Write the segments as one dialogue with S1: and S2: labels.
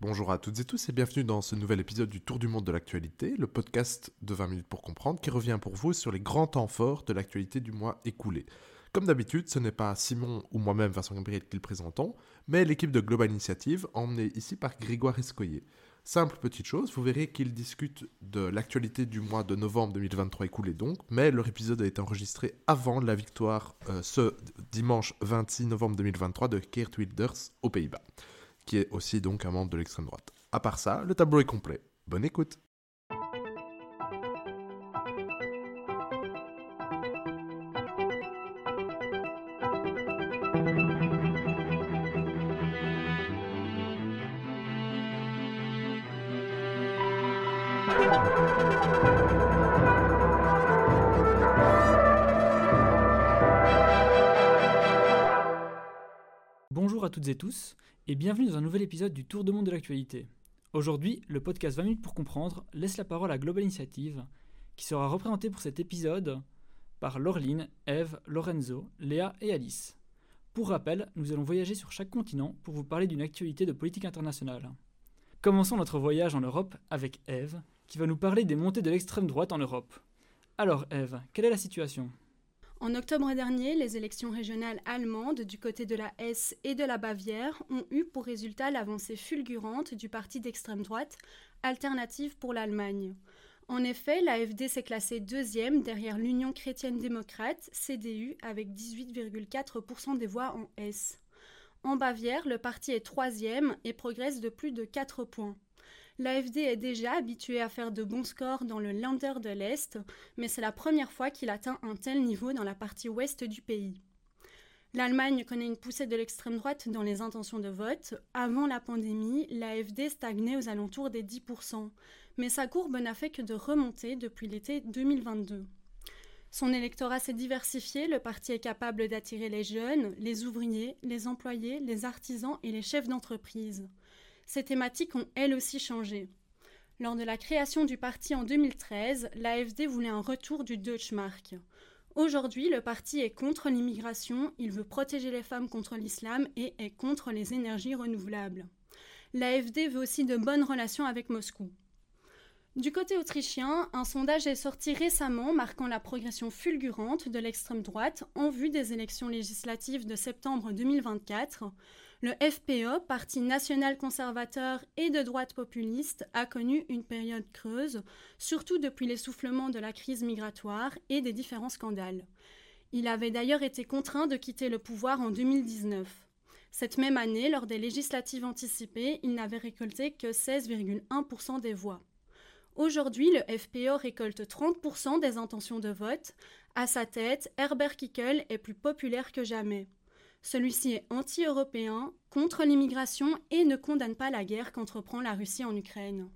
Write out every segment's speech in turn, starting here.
S1: Bonjour à toutes et tous et bienvenue dans ce nouvel épisode du Tour du monde de l'actualité, le podcast de 20 minutes pour comprendre qui revient pour vous sur les grands temps forts de l'actualité du mois écoulé. Comme d'habitude, ce n'est pas Simon ou moi-même, Vincent Gabriel, qui le présentons, mais l'équipe de Global Initiative, emmenée ici par Grégoire Escoyer. Simple petite chose, vous verrez qu'ils discutent de l'actualité du mois de novembre 2023 écoulé donc, mais leur épisode a été enregistré avant la victoire euh, ce dimanche 26 novembre 2023 de Geert Wilders aux Pays-Bas qui est aussi donc un membre de l'extrême droite. À part ça, le tableau est complet. Bonne écoute
S2: Bonjour à toutes et tous et bienvenue dans un nouvel épisode du Tour de monde de l'actualité. Aujourd'hui, le podcast 20 minutes pour comprendre laisse la parole à Global Initiative, qui sera représenté pour cet épisode par Laureline, Eve, Lorenzo, Léa et Alice. Pour rappel, nous allons voyager sur chaque continent pour vous parler d'une actualité de politique internationale. Commençons notre voyage en Europe avec Eve, qui va nous parler des montées de l'extrême droite en Europe. Alors Eve, quelle est la situation?
S3: En octobre dernier, les élections régionales allemandes du côté de la Hesse et de la Bavière ont eu pour résultat l'avancée fulgurante du parti d'extrême droite Alternative pour l'Allemagne. En effet, l'AFD s'est classée deuxième derrière l'Union chrétienne démocrate, CDU, avec 18,4% des voix en Hesse. En Bavière, le parti est troisième et progresse de plus de 4 points. L'AFD est déjà habitué à faire de bons scores dans le Länder de l'Est, mais c'est la première fois qu'il atteint un tel niveau dans la partie ouest du pays. L'Allemagne connaît une poussée de l'extrême droite dans les intentions de vote. Avant la pandémie, l'AFD stagnait aux alentours des 10%, mais sa courbe n'a fait que de remonter depuis l'été 2022. Son électorat s'est diversifié, le parti est capable d'attirer les jeunes, les ouvriers, les employés, les artisans et les chefs d'entreprise ces thématiques ont elles aussi changé. Lors de la création du parti en 2013, l'AFD voulait un retour du Deutschmark. Aujourd'hui, le parti est contre l'immigration, il veut protéger les femmes contre l'islam et est contre les énergies renouvelables. L'AFD veut aussi de bonnes relations avec Moscou. Du côté autrichien, un sondage est sorti récemment marquant la progression fulgurante de l'extrême droite en vue des élections législatives de septembre 2024. Le FPE, Parti national conservateur et de droite populiste, a connu une période creuse, surtout depuis l'essoufflement de la crise migratoire et des différents scandales. Il avait d'ailleurs été contraint de quitter le pouvoir en 2019. Cette même année, lors des législatives anticipées, il n'avait récolté que 16,1% des voix. Aujourd'hui, le FPE récolte 30% des intentions de vote. À sa tête, Herbert Kickel est plus populaire que jamais. Celui-ci est anti-européen, contre l'immigration et ne condamne pas la guerre qu'entreprend la Russie en Ukraine.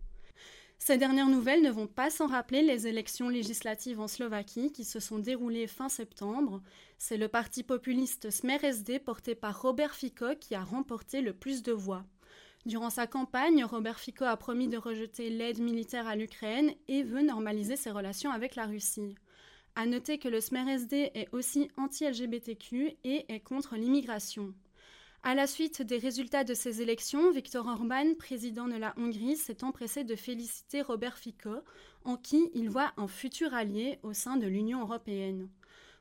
S3: Ces dernières nouvelles ne vont pas sans rappeler les élections législatives en Slovaquie qui se sont déroulées fin septembre. C'est le parti populiste Smer SD porté par Robert Fico qui a remporté le plus de voix. Durant sa campagne, Robert Fico a promis de rejeter l'aide militaire à l'Ukraine et veut normaliser ses relations avec la Russie. À noter que le SMERSD est aussi anti-LGBTQ et est contre l'immigration. À la suite des résultats de ces élections, Viktor Orban, président de la Hongrie, s'est empressé de féliciter Robert Fico, en qui il voit un futur allié au sein de l'Union européenne.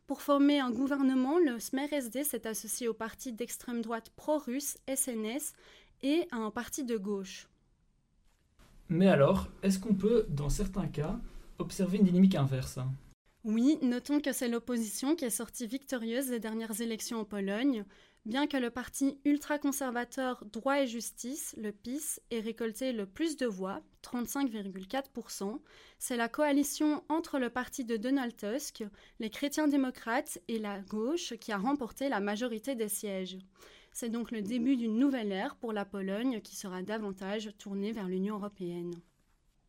S3: Pour former un gouvernement, le SMERSD s'est associé au parti d'extrême droite pro-russe SNS et à un parti de gauche.
S2: Mais alors, est-ce qu'on peut, dans certains cas, observer une dynamique inverse?
S3: Oui, notons que c'est l'opposition qui est sortie victorieuse des dernières élections en Pologne, bien que le parti ultra-conservateur Droit et Justice, le PIS, ait récolté le plus de voix, 35,4%. C'est la coalition entre le parti de Donald Tusk, les chrétiens démocrates et la gauche qui a remporté la majorité des sièges. C'est donc le début d'une nouvelle ère pour la Pologne qui sera davantage tournée vers l'Union européenne.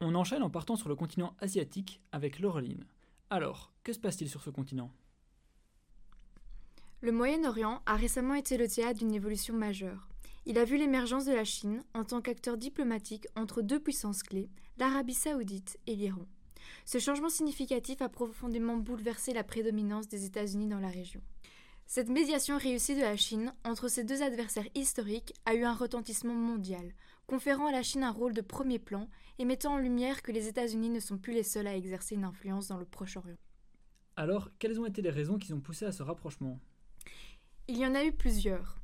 S2: On enchaîne en partant sur le continent asiatique avec l'Orline. Alors, que se passe-t-il sur ce continent?
S4: Le Moyen-Orient a récemment été le théâtre d'une évolution majeure. Il a vu l'émergence de la Chine en tant qu'acteur diplomatique entre deux puissances clés, l'Arabie saoudite et l'Iran. Ce changement significatif a profondément bouleversé la prédominance des États-Unis dans la région. Cette médiation réussie de la Chine entre ces deux adversaires historiques a eu un retentissement mondial, conférant à la Chine un rôle de premier plan et mettant en lumière que les États-Unis ne sont plus les seuls à exercer une influence dans le Proche-Orient.
S2: Alors, quelles ont été les raisons qui ont poussé à ce rapprochement?
S4: Il y en a eu plusieurs.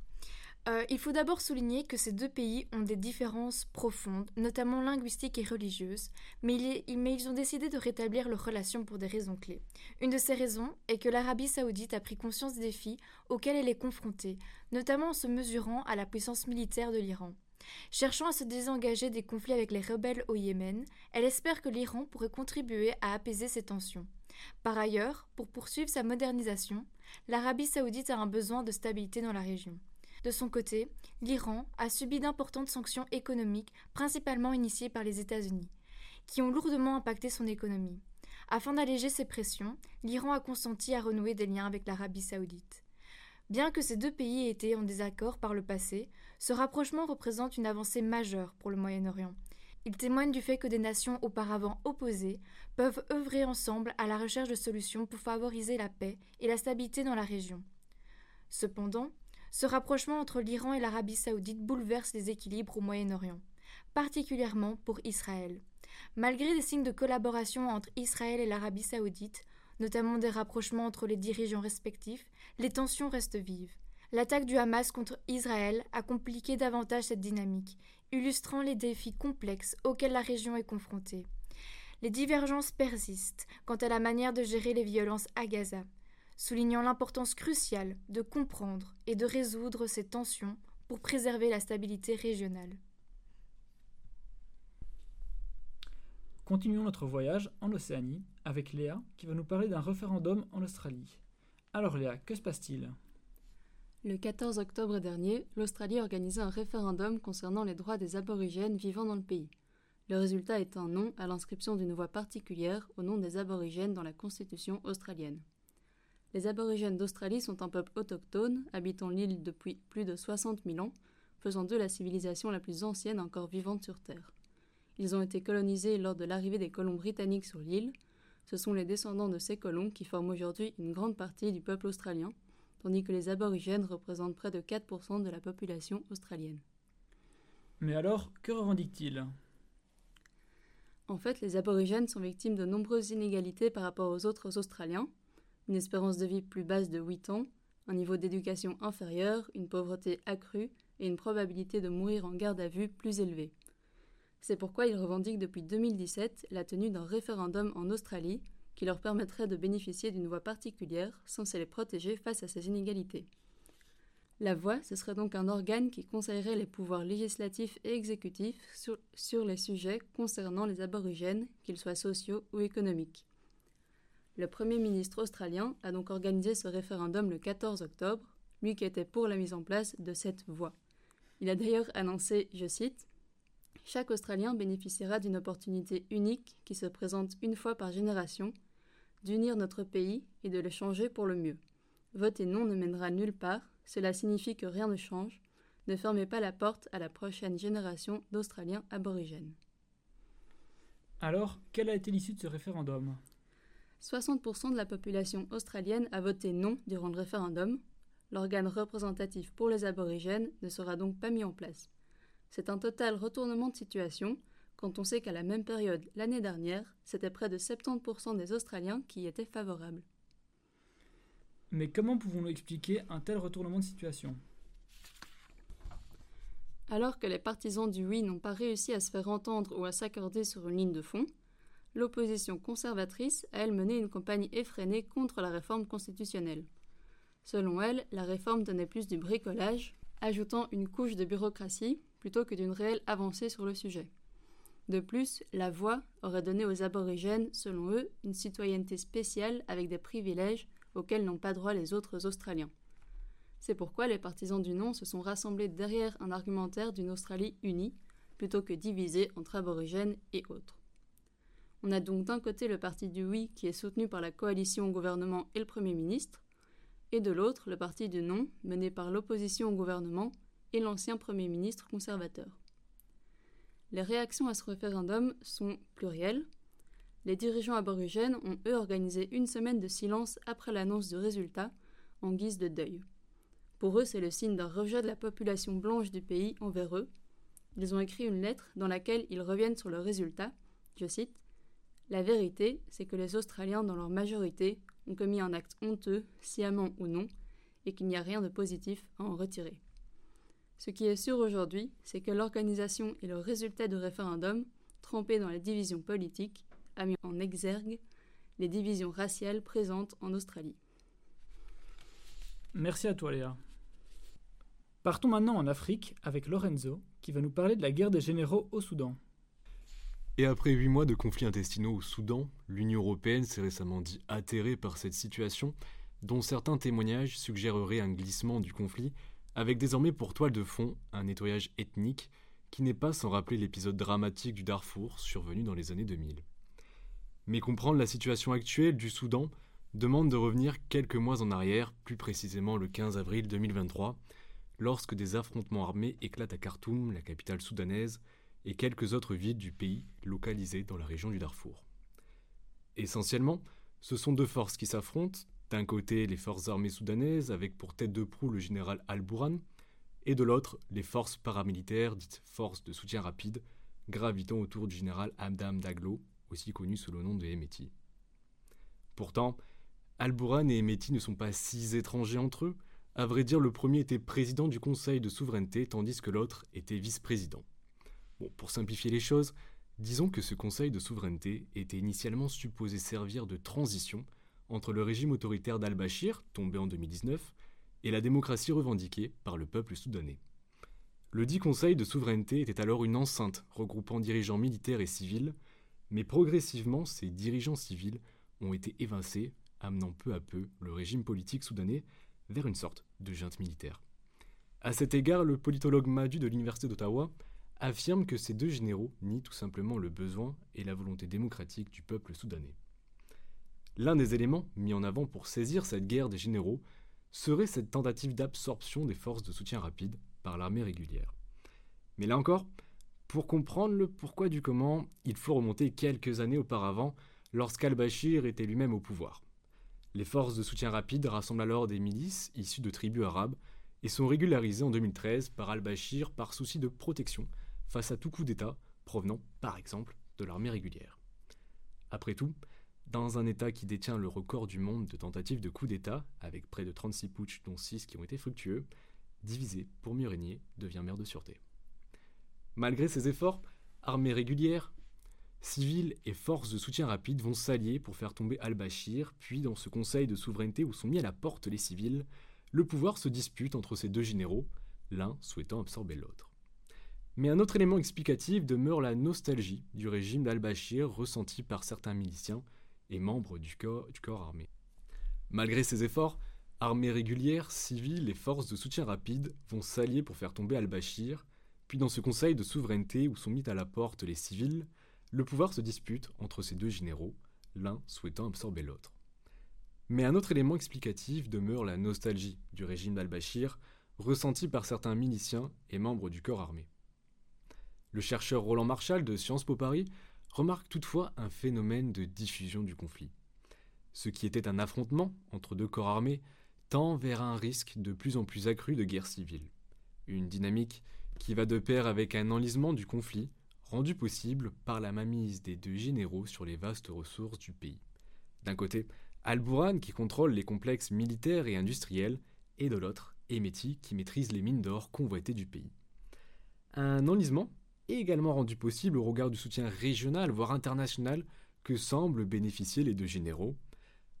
S4: Euh, il faut d'abord souligner que ces deux pays ont des différences profondes, notamment linguistiques et religieuses, mais, mais, ils ont décidé de rétablir leurs relations pour des raisons clés. Une de ces raisons est que l'Arabie saoudite a pris conscience des défis auxquels elle est confrontée, notamment en se mesurant à la puissance militaire de l'Iran. Cherchant à se désengager des conflits avec les rebelles au Yémen, elle espère que l'Iran pourrait contribuer à apaiser ces tensions. Par ailleurs, pour poursuivre sa modernisation, l'Arabie saoudite a un besoin de stabilité dans la région. De son côté, l'Iran a subi d'importantes sanctions économiques, principalement initiées par les États-Unis, qui ont lourdement impacté son économie. Afin d'alléger ces pressions, l'Iran a consenti à renouer des liens avec l'Arabie saoudite. Bien que ces deux pays aient été en désaccord par le passé, ce rapprochement représente une avancée majeure pour le Moyen-Orient. Il témoigne du fait que des nations auparavant opposées peuvent œuvrer ensemble à la recherche de solutions pour favoriser la paix et la stabilité dans la région. Cependant, ce rapprochement entre l'Iran et l'Arabie saoudite bouleverse les équilibres au Moyen-Orient, particulièrement pour Israël. Malgré des signes de collaboration entre Israël et l'Arabie saoudite, notamment des rapprochements entre les dirigeants respectifs, les tensions restent vives. L'attaque du Hamas contre Israël a compliqué davantage cette dynamique, illustrant les défis complexes auxquels la région est confrontée. Les divergences persistent quant à la manière de gérer les violences à Gaza, soulignant l'importance cruciale de comprendre et de résoudre ces tensions pour préserver la stabilité régionale.
S2: Continuons notre voyage en Océanie avec Léa qui va nous parler d'un référendum en Australie. Alors Léa, que se passe-t-il?
S5: Le 14 octobre dernier, l'Australie a organisé un référendum concernant les droits des aborigènes vivant dans le pays. Le résultat est un non à l'inscription d'une voix particulière au nom des aborigènes dans la Constitution australienne. Les aborigènes d'Australie sont un peuple autochtone, habitant l'île depuis plus de 60 000 ans, faisant d'eux la civilisation la plus ancienne encore vivante sur Terre. Ils ont été colonisés lors de l'arrivée des colons britanniques sur l'île. Ce sont les descendants de ces colons qui forment aujourd'hui une grande partie du peuple australien, tandis que les aborigènes représentent près de 4% de la population australienne.
S2: Mais alors, que revendiquent-ils?
S5: En fait, les aborigènes sont victimes de nombreuses inégalités par rapport aux autres Australiens, une espérance de vie plus basse de 8 ans, un niveau d'éducation inférieur, une pauvreté accrue et une probabilité de mourir en garde à vue plus élevée. C'est pourquoi ils revendiquent depuis 2017 la tenue d'un référendum en Australie qui leur permettrait de bénéficier d'une voix particulière censée les protéger face à ces inégalités. La voix, ce serait donc un organe qui conseillerait les pouvoirs législatifs et exécutifs sur, sur les sujets concernant les aborigènes, qu'ils soient sociaux ou économiques. Le Premier ministre australien a donc organisé ce référendum le 14 octobre, lui qui était pour la mise en place de cette voie. Il a d'ailleurs annoncé, je cite, Chaque Australien bénéficiera d'une opportunité unique qui se présente une fois par génération, d'unir notre pays et de le changer pour le mieux. Voter non ne mènera nulle part, cela signifie que rien ne change. Ne fermez pas la porte à la prochaine génération d'Australiens aborigènes.
S2: Alors, quelle a été l'issue de ce référendum?
S5: 60% de la population australienne a voté non durant le référendum. L'organe représentatif pour les aborigènes ne sera donc pas mis en place. C'est un total retournement de situation quand on sait qu'à la même période l'année dernière, c'était près de 70% des Australiens qui y étaient favorables.
S2: Mais comment pouvons-nous expliquer un tel retournement de situation?
S5: Alors que les partisans du oui n'ont pas réussi à se faire entendre ou à s'accorder sur une ligne de fond, l'opposition conservatrice a elle mené une campagne effrénée contre la réforme constitutionnelle. Selon elle, la réforme donnait plus du bricolage, ajoutant une couche de bureaucratie plutôt que d'une réelle avancée sur le sujet. De plus, la voix aurait donné aux aborigènes, selon eux, une citoyenneté spéciale avec des privilèges auxquels n'ont pas droit les autres Australiens. C'est pourquoi les partisans du non se sont rassemblés derrière un argumentaire d'une Australie unie, plutôt que divisée entre aborigènes et autres. On a donc d'un côté le parti du oui qui est soutenu par la coalition au gouvernement et le Premier ministre, et de l'autre le parti du non mené par l'opposition au gouvernement et l'ancien Premier ministre conservateur. Les réactions à ce référendum sont plurielles. Les dirigeants aborigènes ont eux organisé une semaine de silence après l'annonce du résultat en guise de deuil. Pour eux, c'est le signe d'un rejet de la population blanche du pays envers eux. ils ont écrit une lettre dans laquelle ils reviennent sur le résultat. Je cite La vérité, c'est que les Australiens, dans leur majorité, ont commis un acte honteux, sciemment ou non, et qu'il n'y a rien de positif à en retirer. Ce qui est sûr aujourd'hui, c'est que l'organisation et le résultat du référendum, trempé dans les divisions politiques, a mis en exergue les divisions raciales présentes en Australie.
S2: Merci à toi Léa. Partons maintenant en Afrique avec Lorenzo, qui va nous parler de la guerre des généraux au Soudan.
S6: Et après huit mois de conflits intestinaux au Soudan, l'Union européenne s'est récemment dit atterrée par cette situation, dont certains témoignages suggéreraient un glissement du conflit, avec désormais pour toile de fond un nettoyage ethnique qui n'est pas sans rappeler l'épisode dramatique du Darfour survenu dans les années 2000. Mais comprendre la situation actuelle du Soudan demande de revenir quelques mois en arrière, plus précisément le 15 avril 2023, lorsque des affrontements armés éclatent à Khartoum, la capitale soudanaise, et quelques autres villes du pays localisées dans la région du Darfour. Essentiellement, ce sont deux forces qui s'affrontent, d'un côté les forces armées soudanaises avec pour tête de proue le général Al-Bourhan, et de l'autre les forces paramilitaires dites forces de soutien rapide, gravitant autour du général Abdam Daglo, aussi connu sous le nom de Hemeti. Pourtant, Al-Bourhan et Hemeti ne sont pas si étrangers entre eux, à vrai dire, le premier était président du Conseil de souveraineté, tandis que l'autre était vice-président. Pour simplifier les choses, disons que ce Conseil de souveraineté était initialement supposé servir de transition entre le régime autoritaire d'al-Bashir, tombé en 2019, et la démocratie revendiquée par le peuple soudanais. Le dit Conseil de souveraineté était alors une enceinte regroupant dirigeants militaires et civils, mais progressivement ces dirigeants civils ont été évincés, amenant peu à peu le régime politique soudanais vers une sorte de junte militaire. À cet égard, le politologue Madu de l'Université d'Ottawa affirme que ces deux généraux nient tout simplement le besoin et la volonté démocratique du peuple soudanais. L'un des éléments mis en avant pour saisir cette guerre des généraux serait cette tentative d'absorption des forces de soutien rapide par l'armée régulière. Mais là encore, pour comprendre le pourquoi du comment, il faut remonter quelques années auparavant, lorsqu'al-Bashir était lui-même au pouvoir. Les forces de soutien rapide rassemblent alors des milices issues de tribus arabes et sont régularisées en 2013 par al-Bashir par souci de protection face à tout coup d'État provenant, par exemple, de l'armée régulière. Après tout, dans un État qui détient le record du monde de tentatives de coup d'État, avec près de 36 putschs dont 6 qui ont été fructueux, diviser pour mieux régner devient mère de sûreté. Malgré ces efforts, armée régulière, Civils et forces de soutien rapide vont s'allier pour faire tomber al-Bashir, puis dans ce conseil de souveraineté où sont mis à la porte les civils, le pouvoir se dispute entre ces deux généraux, l'un souhaitant absorber l'autre. Mais un autre élément explicatif demeure la nostalgie du régime d'al-Bashir ressentie par certains miliciens et membres du corps, armé. Malgré ces efforts, armées régulières, civils et forces de soutien rapide vont s'allier pour faire tomber al-Bashir, puis dans ce conseil de souveraineté où sont mis à la porte les civils, le pouvoir se dispute entre ces deux généraux, l'un souhaitant absorber l'autre. Mais un autre élément explicatif demeure la nostalgie du régime d'al-Bashir, ressentie par certains miliciens et membres du corps armé. Le chercheur Roland Marshall de Sciences Po Paris remarque toutefois un phénomène de diffusion du conflit. Ce qui était un affrontement entre deux corps armés tend vers un risque de plus en plus accru de guerre civile. Une dynamique qui va de pair avec un enlisement du conflit rendu possible par la mainmise des deux généraux sur les vastes ressources du pays. D'un côté, Al-Bourhan qui contrôle les complexes militaires et industriels, et de l'autre, Emeti qui maîtrise les mines d'or convoitées du pays. Un enlisement également rendu possible au regard du soutien régional, voire international, que semblent bénéficier les deux généraux.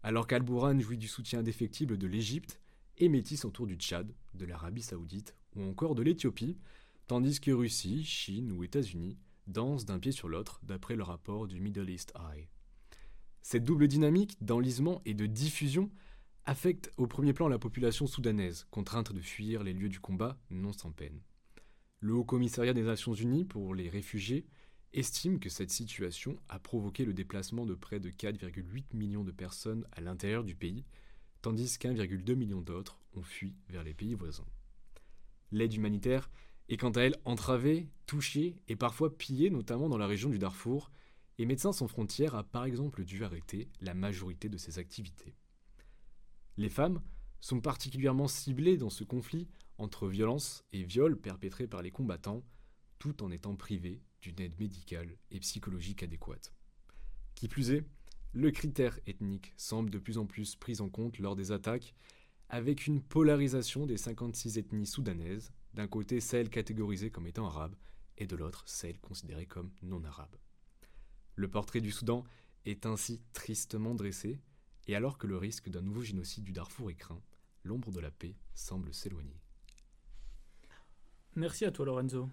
S6: Alors qu'Al-Bourhan jouit du soutien indéfectible de l'Égypte, Emeti s'entoure du Tchad, de l'Arabie saoudite ou encore de l'Éthiopie, tandis que Russie, Chine ou États-Unis dansent d'un pied sur l'autre, d'après le rapport du Middle East Eye. Cette double dynamique d'enlisement et de diffusion affecte au premier plan la population soudanaise, contrainte de fuir les lieux du combat non sans peine. Le Haut Commissariat des Nations Unies pour les réfugiés estime que cette situation a provoqué le déplacement de près de 4,8 millions de personnes à l'intérieur du pays, tandis qu'un,2 million d'autres ont fui vers les pays voisins. L'aide humanitaire et quant à elle entravée, touchée et parfois pillée, notamment dans la région du Darfour, et Médecins sans frontières a par exemple dû arrêter la majorité de ses activités. Les femmes sont particulièrement ciblées dans ce conflit entre violences et viols perpétrés par les combattants, tout en étant privés d'une aide médicale et psychologique adéquate. Qui plus est, le critère ethnique semble de plus en plus pris en compte lors des attaques, avec une polarisation des 56 ethnies soudanaises, d'un côté celles catégorisées comme étant arabes, et de l'autre celles considérées comme non arabes. Le portrait du Soudan est ainsi tristement dressé, et alors que le risque d'un nouveau génocide du Darfour est craint, l'ombre de la paix semble s'éloigner.
S2: Merci à toi Lorenzo.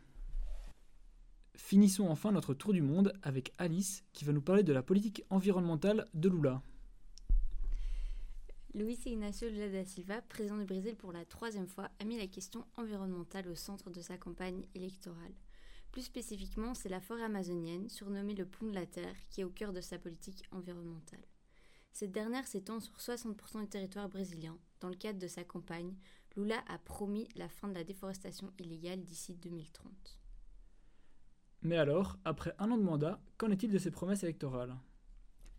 S2: Finissons enfin notre tour du monde avec Alice qui va nous parler de la politique environnementale de Lula.
S7: Luis Ignacio Lula da Silva, président du Brésil pour la troisième fois, a mis la question environnementale au centre de sa campagne électorale. Plus spécifiquement, c'est la forêt amazonienne, surnommée le pont de la Terre, qui est au cœur de sa politique environnementale. Cette dernière s'étend sur 60% du territoire brésilien. Dans le cadre de sa campagne, Lula a promis la fin de la déforestation illégale d'ici 2030.
S2: Mais alors, après un an de mandat, qu'en est-il de ses promesses électorales?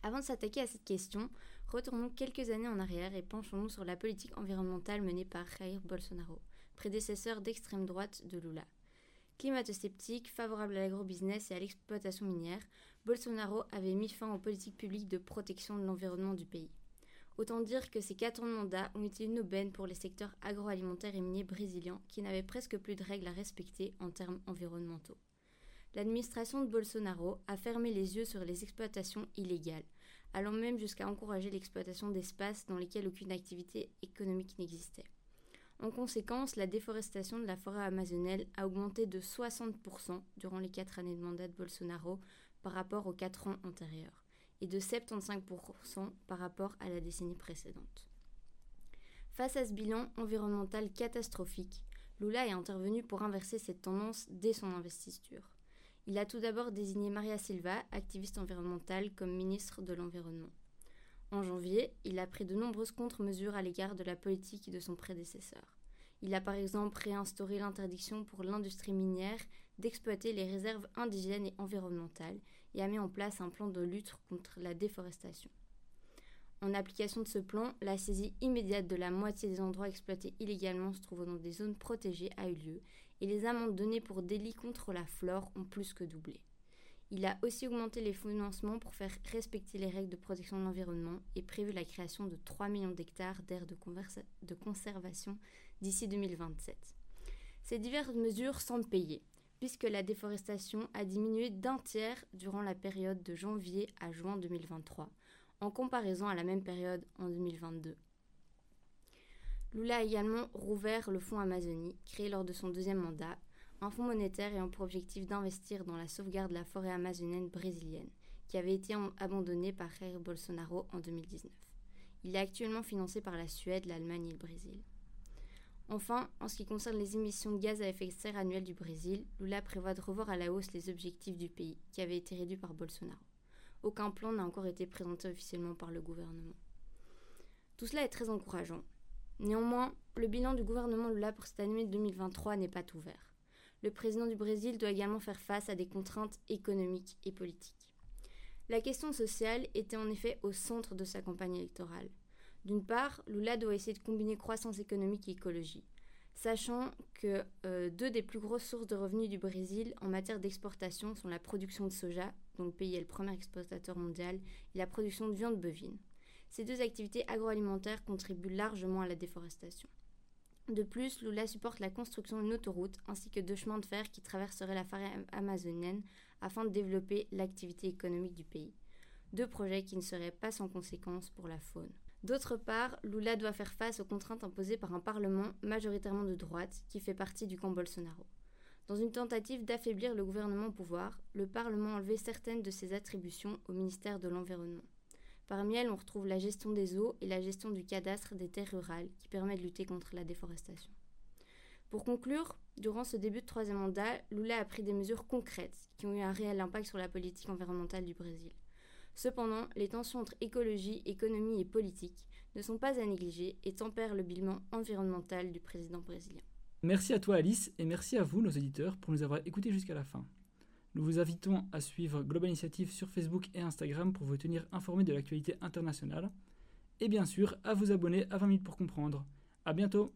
S7: Avant de s'attaquer à cette question, retournons quelques années en arrière et penchons-nous sur la politique environnementale menée par Jair Bolsonaro, prédécesseur d'extrême droite de Lula. Climato-sceptique, favorable à l'agrobusiness et à l'exploitation minière, Bolsonaro avait mis fin aux politiques publiques de protection de l'environnement du pays. Autant dire que ces quatre ans de mandat ont été une aubaine pour les secteurs agroalimentaires et miniers brésiliens qui n'avaient presque plus de règles à respecter en termes environnementaux l'administration de Bolsonaro a fermé les yeux sur les exploitations illégales, allant même jusqu'à encourager l'exploitation d'espaces dans lesquels aucune activité économique n'existait. En conséquence, la déforestation de la forêt amazonienne a augmenté de 60% durant les quatre années de mandat de Bolsonaro par rapport aux quatre ans antérieurs, et de 75% par rapport à la décennie précédente. Face à ce bilan environnemental catastrophique, Lula est intervenu pour inverser cette tendance dès son investiture. Il a tout d'abord désigné Maria Silva, activiste environnementale, comme ministre de l'Environnement. En janvier, il a pris de nombreuses contre-mesures à l'égard de la politique de son prédécesseur. Il a par exemple réinstauré l'interdiction pour l'industrie minière d'exploiter les réserves indigènes et environnementales et a mis en place un plan de lutte contre la déforestation. En application de ce plan, la saisie immédiate de la moitié des endroits exploités illégalement se trouvant dans des zones protégées a eu lieu et les amendes données pour délits contre la flore ont plus que doublé. Il a aussi augmenté les financements pour faire respecter les règles de protection de l'environnement et prévu la création de 3 millions d'hectares d'aires de, de, conservation d'ici 2027. Ces diverses mesures semblent payer, puisque la déforestation a diminué d'un tiers durant la période de janvier à juin 2023, en comparaison à la même période en 2022. Lula a également rouvert le Fonds Amazonie, créé lors de son deuxième mandat, un fonds monétaire ayant pour objectif d'investir dans la sauvegarde de la forêt amazonienne brésilienne, qui avait été abandonnée par Jair Bolsonaro en 2019. Il est actuellement financé par la Suède, l'Allemagne et le Brésil. Enfin, en ce qui concerne les émissions de gaz à effet de serre annuelles du Brésil, Lula prévoit de revoir à la hausse les objectifs du pays, qui avaient été réduits par Bolsonaro. Aucun plan n'a encore été présenté officiellement par le gouvernement. Tout cela est très encourageant, Néanmoins, le bilan du gouvernement Lula pour cette année 2023 n'est pas tout vert. Le président du Brésil doit également faire face à des contraintes économiques et politiques. La question sociale était en effet au centre de sa campagne électorale. D'une part, Lula doit essayer de combiner croissance économique et écologie, sachant que euh, deux des plus grosses sources de revenus du Brésil en matière d'exportation sont la production de soja, dont le pays est le premier exportateur mondial, et la production de viande bovine. Ces deux activités agroalimentaires contribuent largement à la déforestation. De plus, Lula supporte la construction d'une autoroute ainsi que deux chemins de fer qui traverseraient la forêt amazonienne afin de développer l'activité économique du pays. Deux projets qui ne seraient pas sans conséquences pour la faune. D'autre part, Lula doit faire face aux contraintes imposées par un Parlement majoritairement de droite qui fait partie du camp Bolsonaro. Dans une tentative d'affaiblir le gouvernement au pouvoir, le Parlement a enlevé certaines de ses attributions au ministère de l'Environnement. Parmi elles, on retrouve la gestion des eaux et la gestion du cadastre des terres rurales qui permet de lutter contre la déforestation. Pour conclure, durant ce début de troisième mandat, Lula a pris des mesures concrètes qui ont eu un réel impact sur la politique environnementale du Brésil. Cependant, les tensions entre écologie, économie et politique ne sont pas à négliger et tempèrent le bilan environnemental du président brésilien.
S2: Merci à toi Alice et merci à vous nos auditeurs pour nous avoir écoutés jusqu'à la fin. Nous vous invitons à suivre Global Initiative sur Facebook et Instagram pour vous tenir informés de l'actualité internationale. Et bien sûr, à vous abonner à 20 minutes pour comprendre. A bientôt